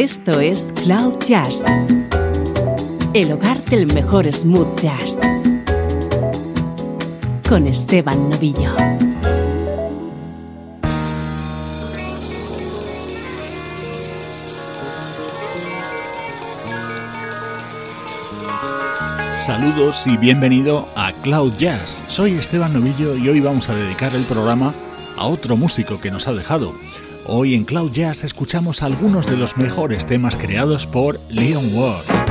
Esto es Cloud Jazz, el hogar del mejor smooth jazz, con Esteban Novillo. Saludos y bienvenido a Cloud Jazz. Soy Esteban Novillo y hoy vamos a dedicar el programa a otro músico que nos ha dejado. Hoy en Cloud Jazz escuchamos algunos de los mejores temas creados por Leon Ward.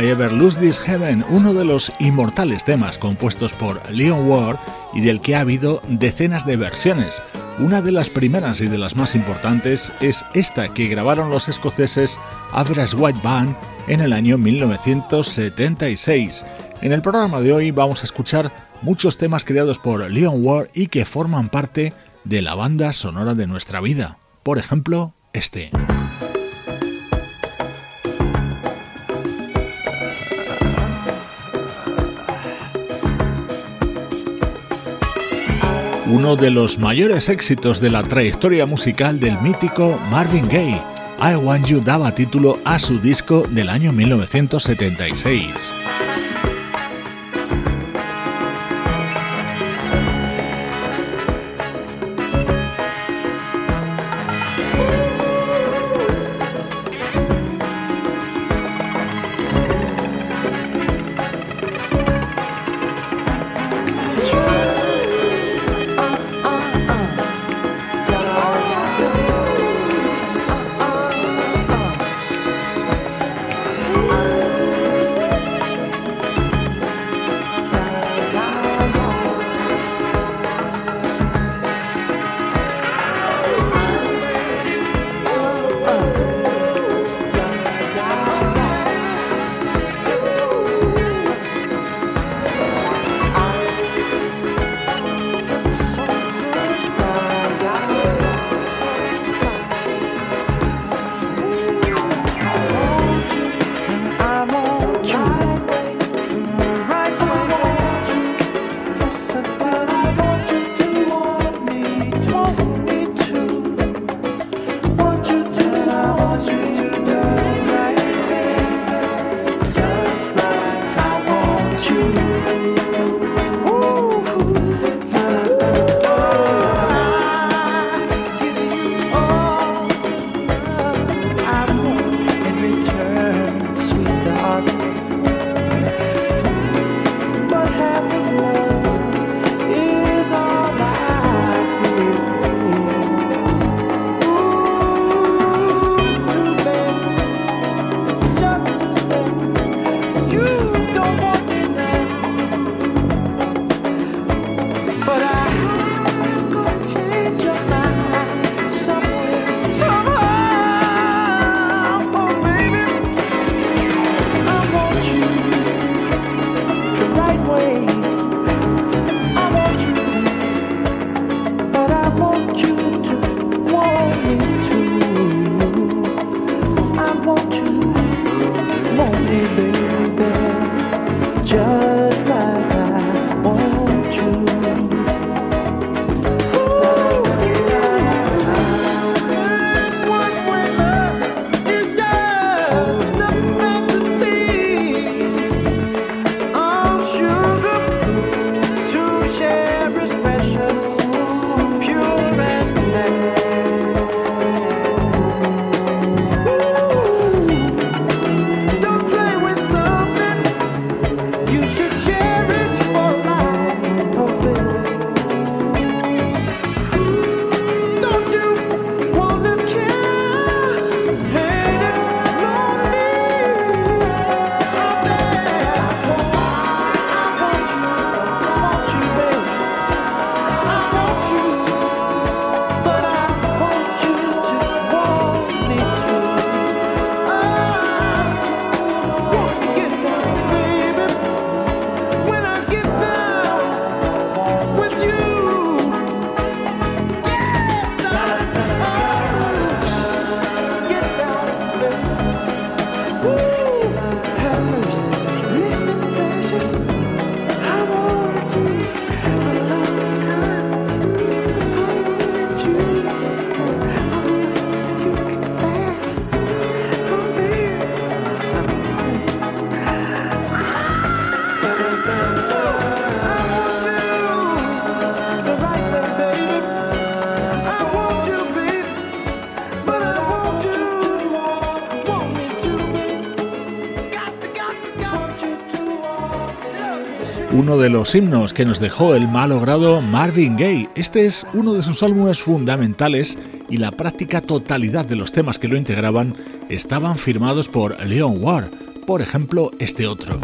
I Ever Lose This Heaven, uno de los inmortales temas compuestos por Leon Ward y del que ha habido decenas de versiones. Una de las primeras y de las más importantes es esta que grabaron los escoceses Average White Band en el año 1976. En el programa de hoy vamos a escuchar muchos temas creados por Leon Ward y que forman parte de la banda sonora de nuestra vida. Por ejemplo, este. Uno de los mayores éxitos de la trayectoria musical del mítico Marvin Gaye. I Want You daba título a su disco del año 1976. Uno de los himnos que nos dejó el malogrado Marvin Gaye. Este es uno de sus álbumes fundamentales y la práctica totalidad de los temas que lo integraban estaban firmados por Leon Ward. por ejemplo este otro.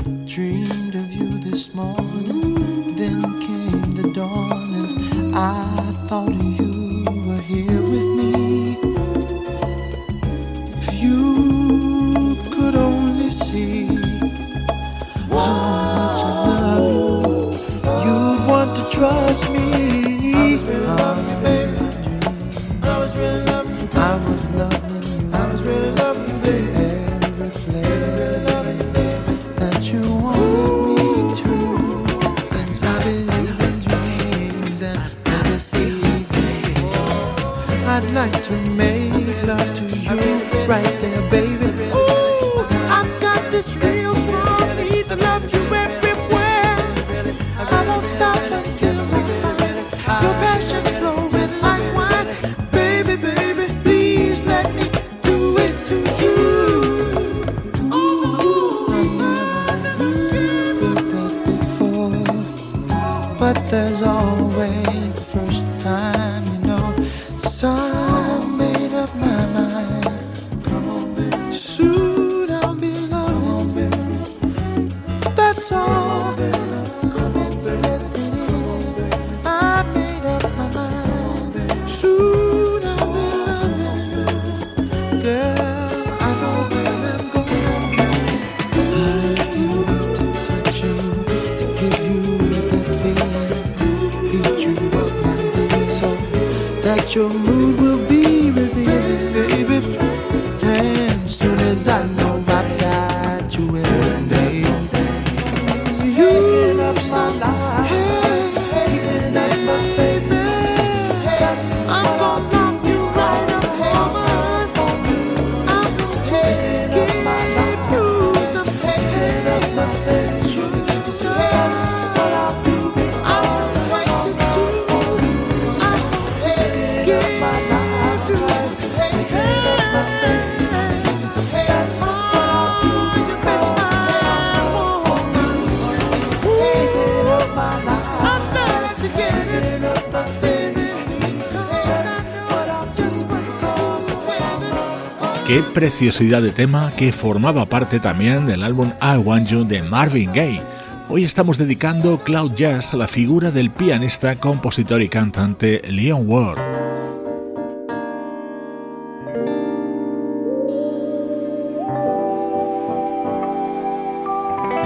Preciosidad de tema que formaba parte también del álbum I Want You de Marvin Gaye. Hoy estamos dedicando Cloud Jazz a la figura del pianista, compositor y cantante Leon Ward.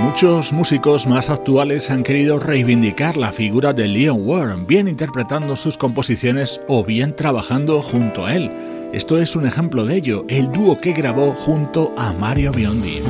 Muchos músicos más actuales han querido reivindicar la figura de Leon Ward, bien interpretando sus composiciones o bien trabajando junto a él. Esto es un ejemplo de ello, el dúo que grabó junto a Mario Biondi.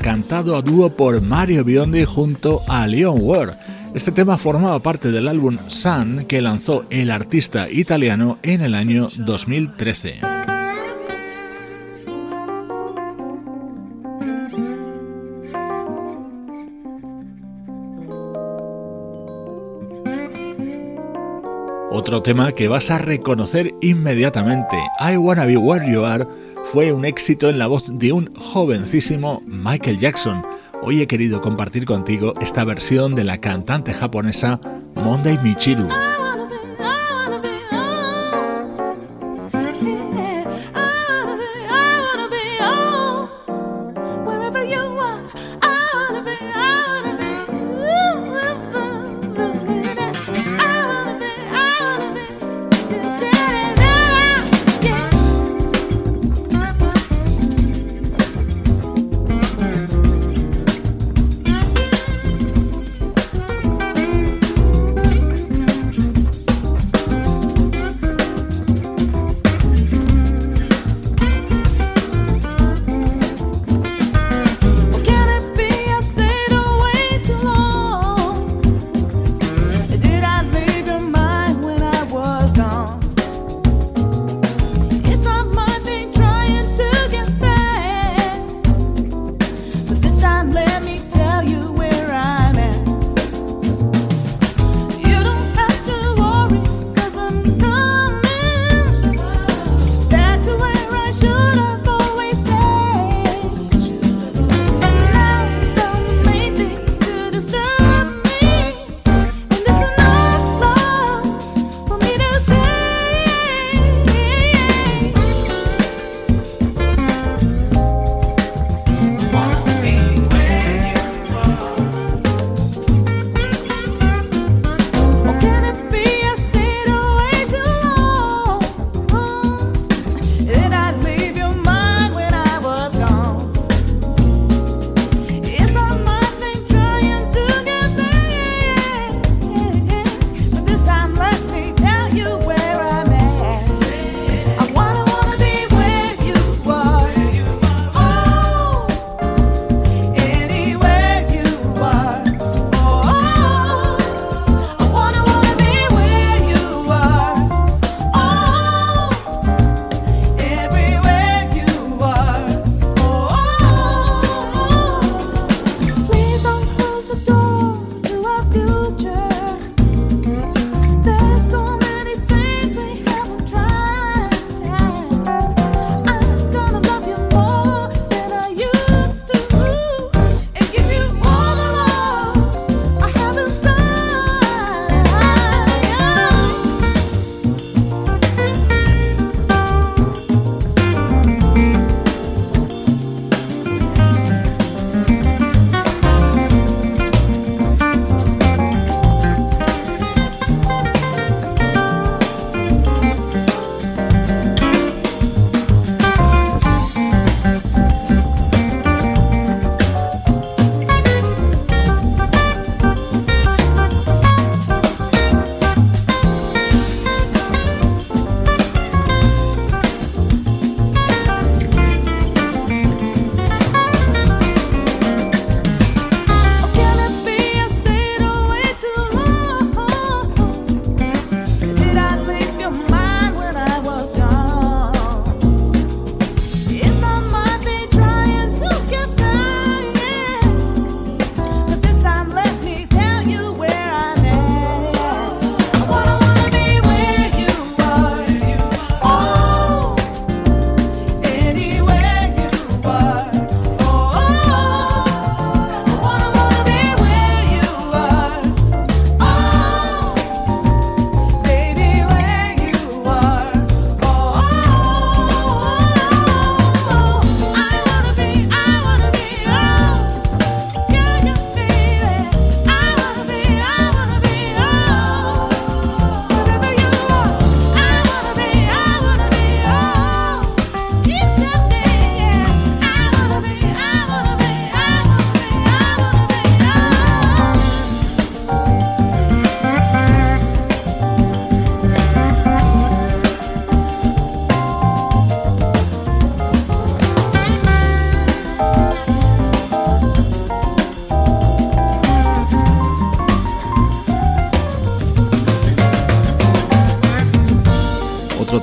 Cantado a dúo por Mario Biondi junto a Leon Ware. Este tema formaba parte del álbum Sun que lanzó el artista italiano en el año 2013. Otro tema que vas a reconocer inmediatamente, I Wanna Be Where You Are, fue un éxito en la voz de un jovencísimo Michael Jackson. Hoy he querido compartir contigo esta versión de la cantante japonesa Monday Michiru.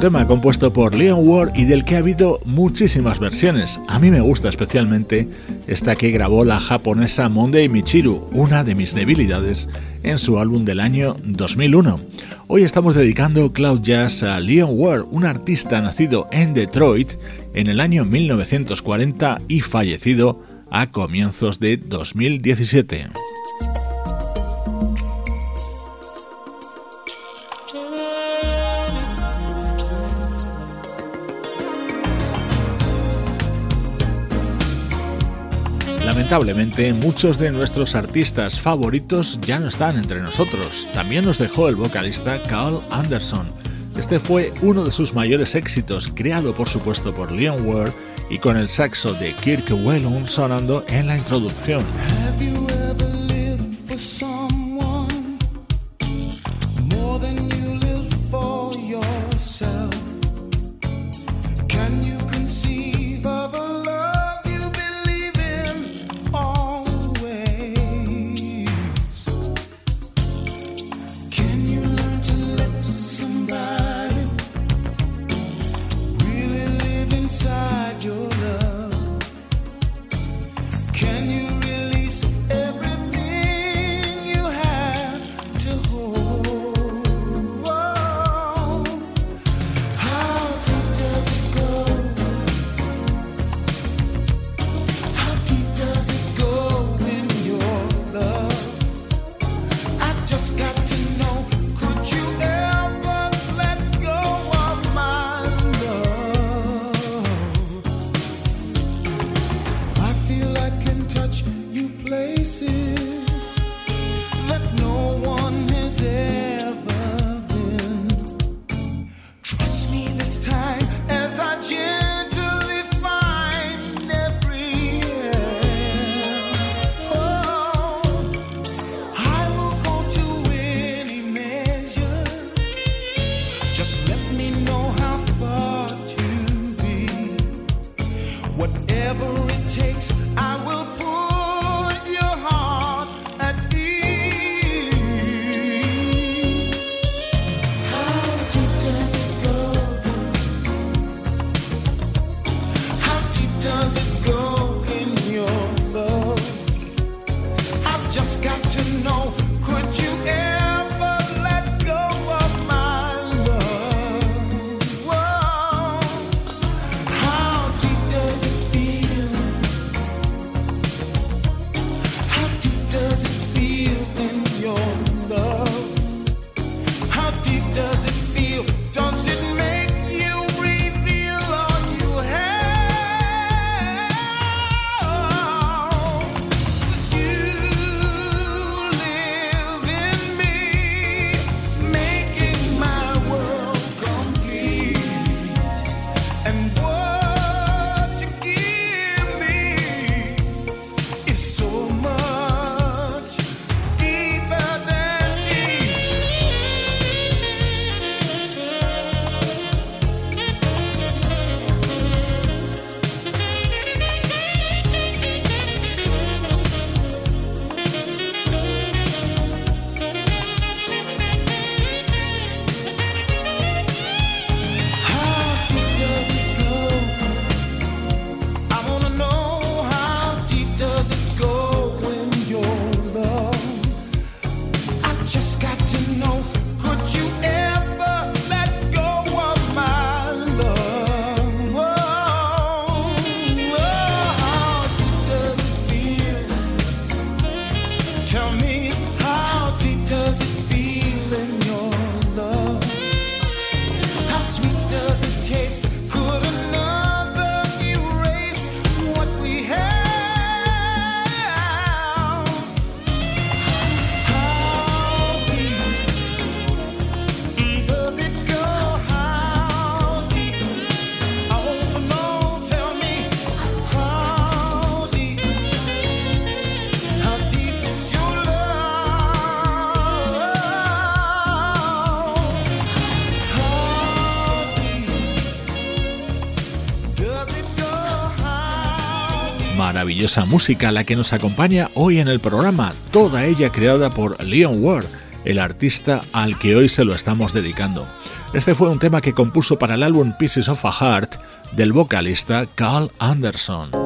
Tema compuesto por Leon Ward y del que ha habido muchísimas versiones. A mí me gusta especialmente esta que grabó la japonesa Monday Michiru, una de mis debilidades en su álbum del año 2001. Hoy estamos dedicando Cloud Jazz a Leon Ward, un artista nacido en Detroit en el año 1940 y fallecido a comienzos de 2017. Lamentablemente, muchos de nuestros artistas favoritos ya no están entre nosotros. También nos dejó el vocalista Carl Anderson. Este fue uno de sus mayores éxitos, creado por supuesto por Leon Ward y con el saxo de Kirk Whelan sonando en la introducción. Maravillosa música la que nos acompaña hoy en el programa, toda ella creada por Leon Ward, el artista al que hoy se lo estamos dedicando. Este fue un tema que compuso para el álbum Pieces of a Heart del vocalista Carl Anderson.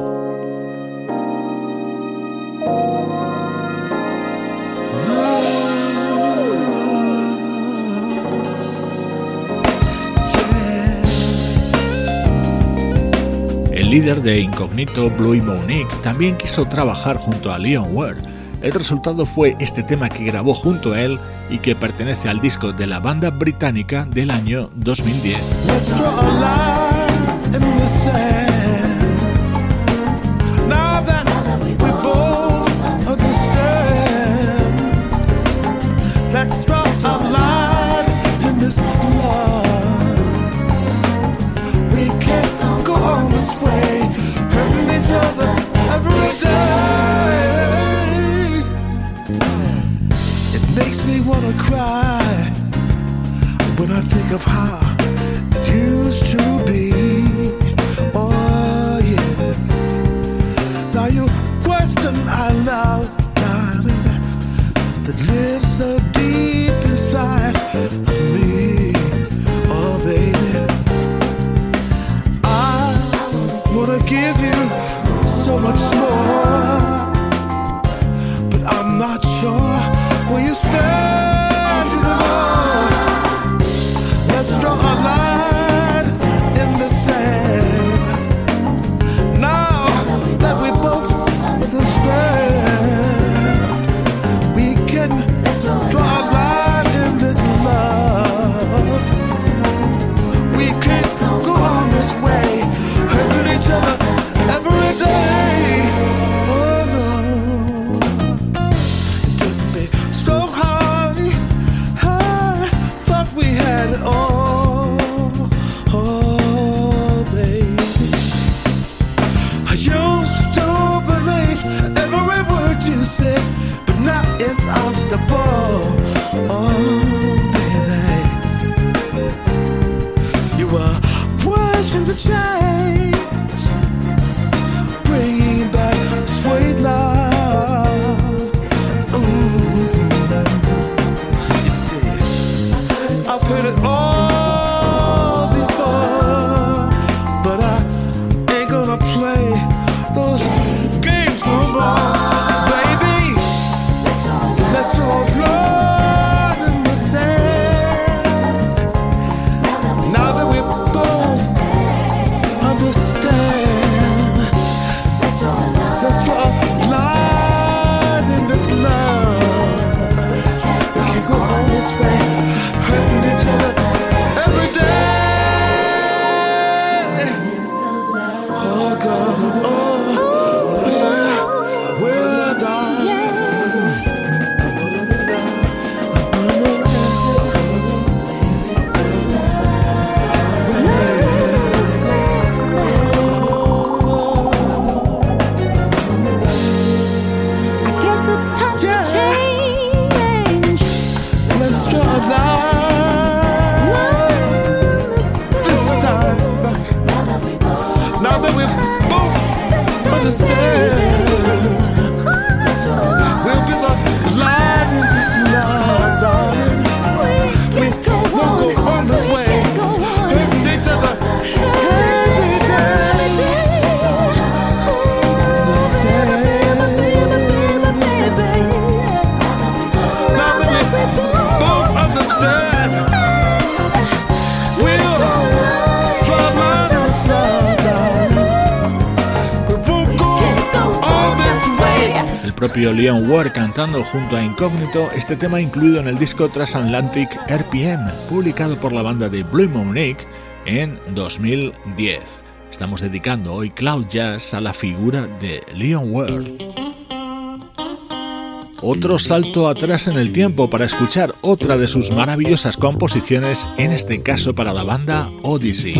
El líder de Incognito, Blue Monique, también quiso trabajar junto a Leon Ware. El resultado fue este tema que grabó junto a él y que pertenece al disco de la banda británica del año 2010. Me wanna cry. When I think of how it used to kids off the ball, Oh, baby, you were pushing the child. Propio Leon Ward cantando junto a Incógnito este tema incluido en el disco Transatlantic RPM, publicado por la banda de Blue Monique en 2010. Estamos dedicando hoy Cloud Jazz a la figura de Leon Ward. Otro salto atrás en el tiempo para escuchar otra de sus maravillosas composiciones, en este caso para la banda Odyssey.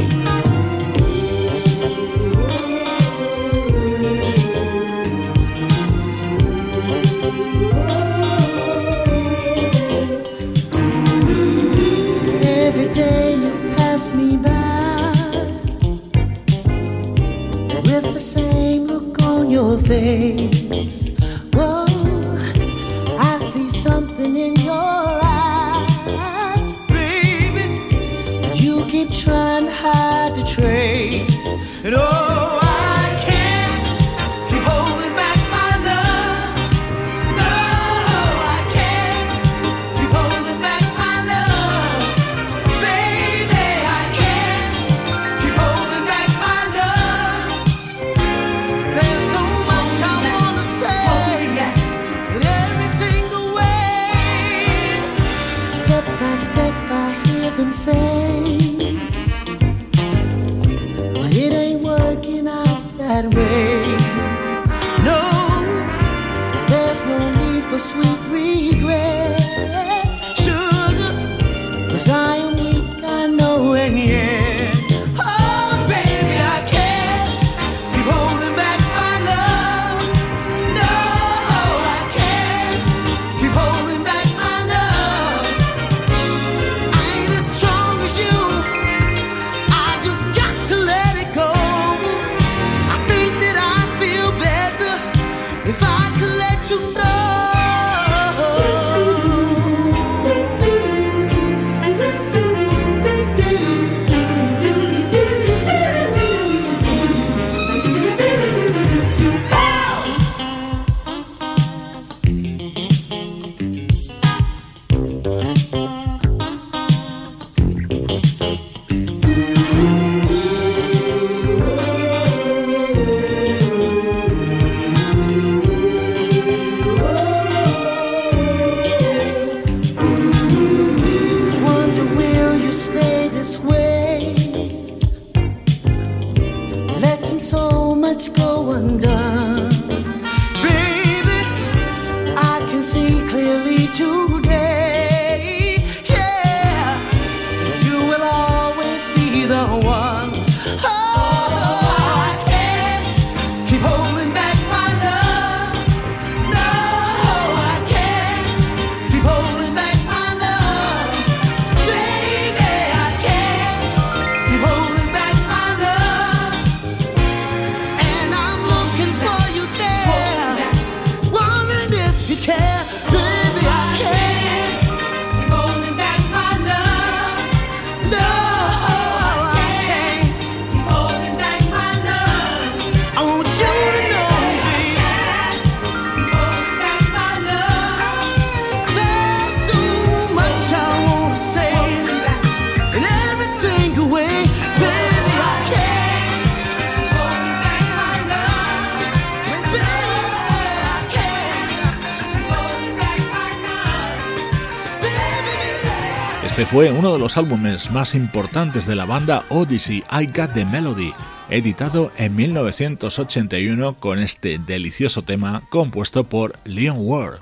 Este fue uno de los álbumes más importantes de la banda Odyssey, I Got the Melody, editado en 1981 con este delicioso tema compuesto por Leon Ward.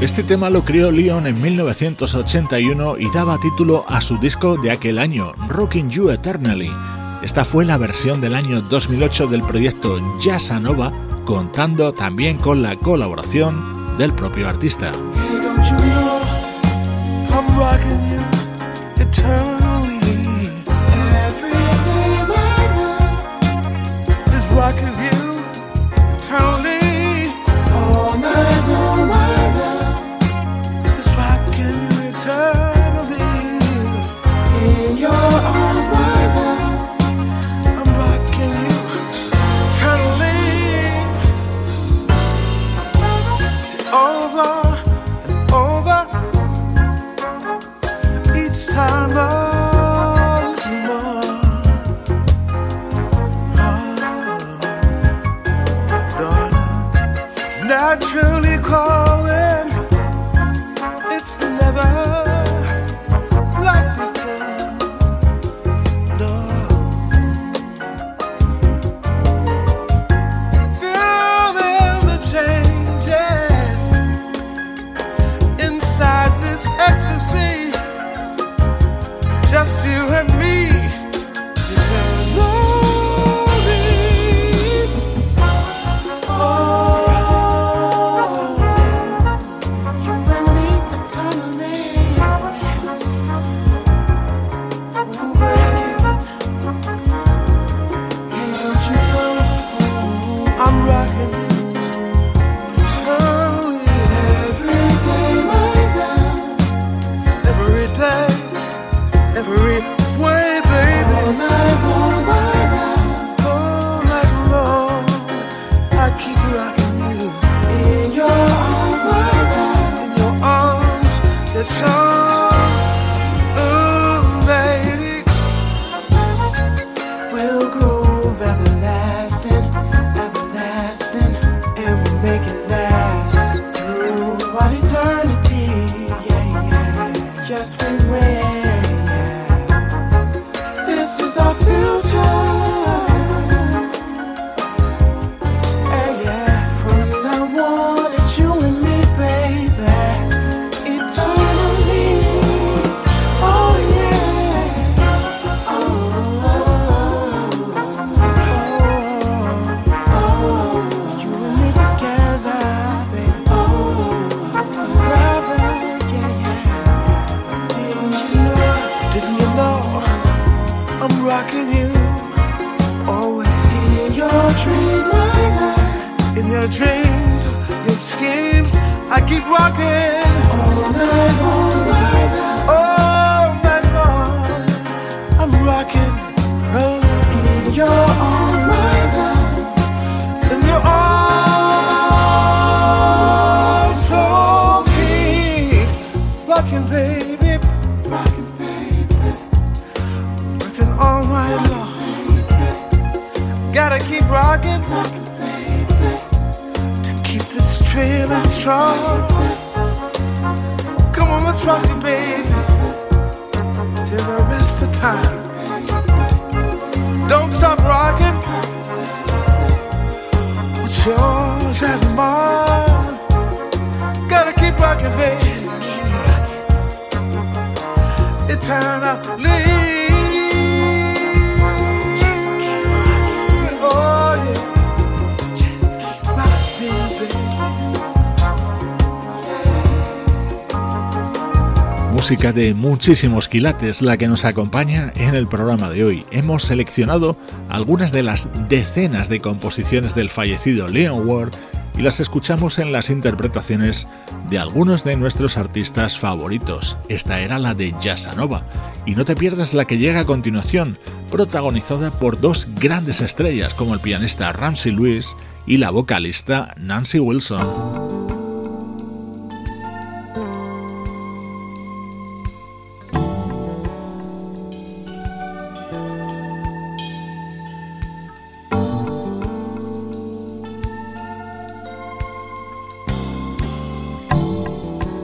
Este tema lo creó Leon en 1981 y daba título a su disco de aquel año, Rocking You Eternally. Esta fue la versión del año 2008 del proyecto Jazzanova, contando también con la colaboración del propio artista. Keep rocking, rocking feeling strong. Come on, let's rock it, baby, till the rest of time. Don't stop rocking. What's yours and mine? Gotta keep rocking, baby. Eternally. Música de muchísimos quilates la que nos acompaña en el programa de hoy. Hemos seleccionado algunas de las decenas de composiciones del fallecido Leon Ward y las escuchamos en las interpretaciones de algunos de nuestros artistas favoritos. Esta era la de Nova Y no te pierdas la que llega a continuación, protagonizada por dos grandes estrellas como el pianista Ramsey Lewis y la vocalista Nancy Wilson.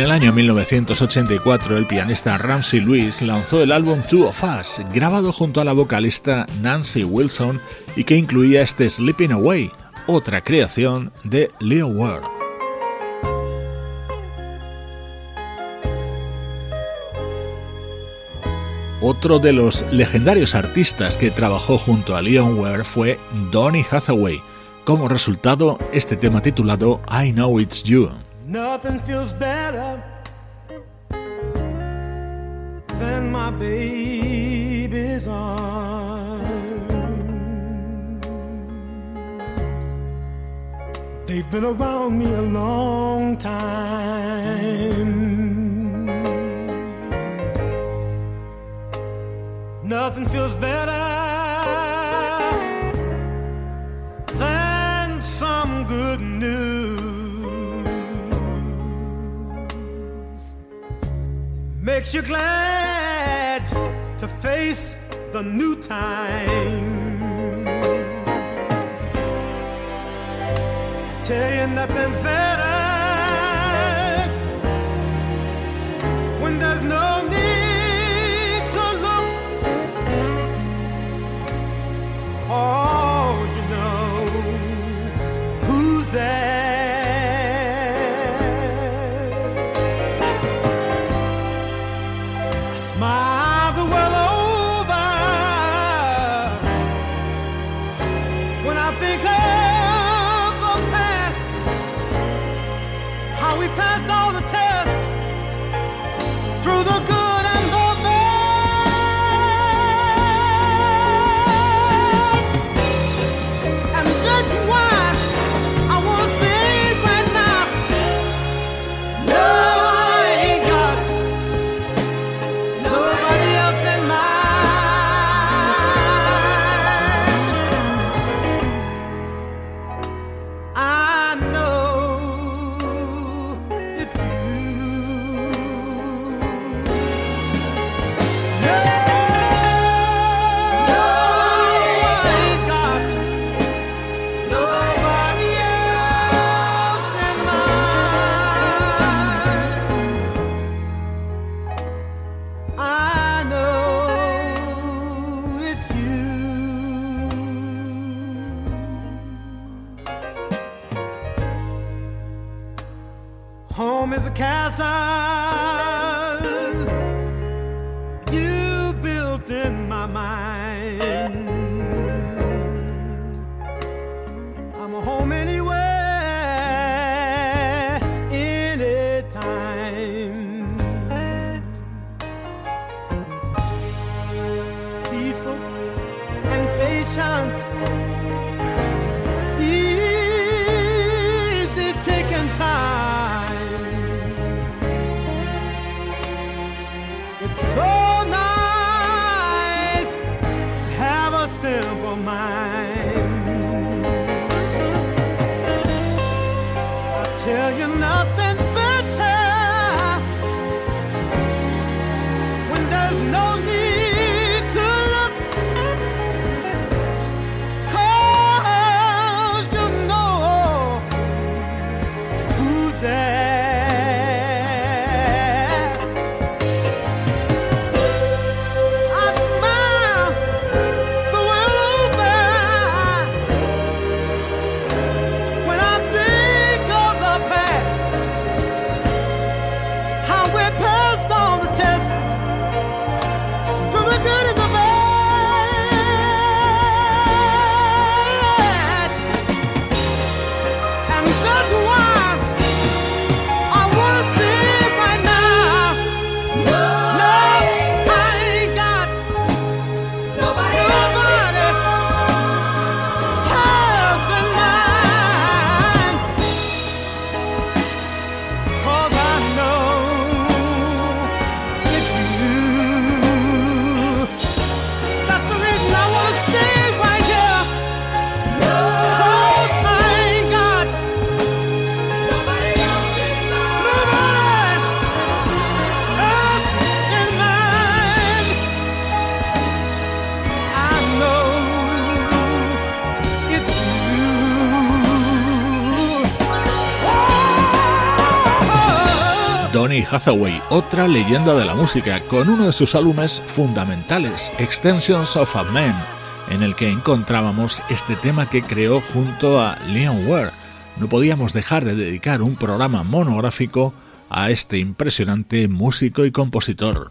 En el año 1984, el pianista Ramsey Lewis lanzó el álbum Two of Us, grabado junto a la vocalista Nancy Wilson y que incluía este Sleeping Away, otra creación de Leo Ward. Otro de los legendarios artistas que trabajó junto a Leon Ware fue Donny Hathaway. Como resultado, este tema titulado I Know It's You. Nothing feels better than my baby's arms. They've been around me a long time. Nothing feels better than some good makes you glad to face the new time. I tell you, nothing's better Hathaway, otra leyenda de la música, con uno de sus álbumes fundamentales, Extensions of a Man, en el que encontrábamos este tema que creó junto a Leon Ware. No podíamos dejar de dedicar un programa monográfico a este impresionante músico y compositor.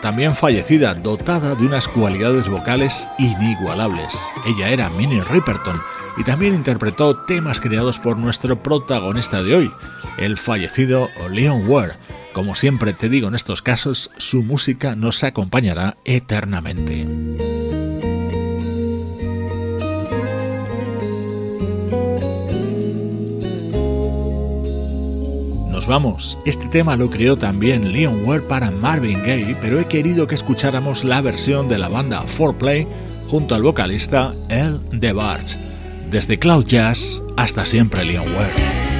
También fallecida, dotada de unas cualidades vocales inigualables. Ella era Minnie Riperton y también interpretó temas creados por nuestro protagonista de hoy, el fallecido Leon Ware. Como siempre te digo en estos casos, su música nos acompañará eternamente. Vamos. Este tema lo creó también Leon Ware para Marvin Gaye, pero he querido que escucháramos la versión de la banda 4Play junto al vocalista El DeBarge. Desde Cloud Jazz hasta siempre Leon Ware.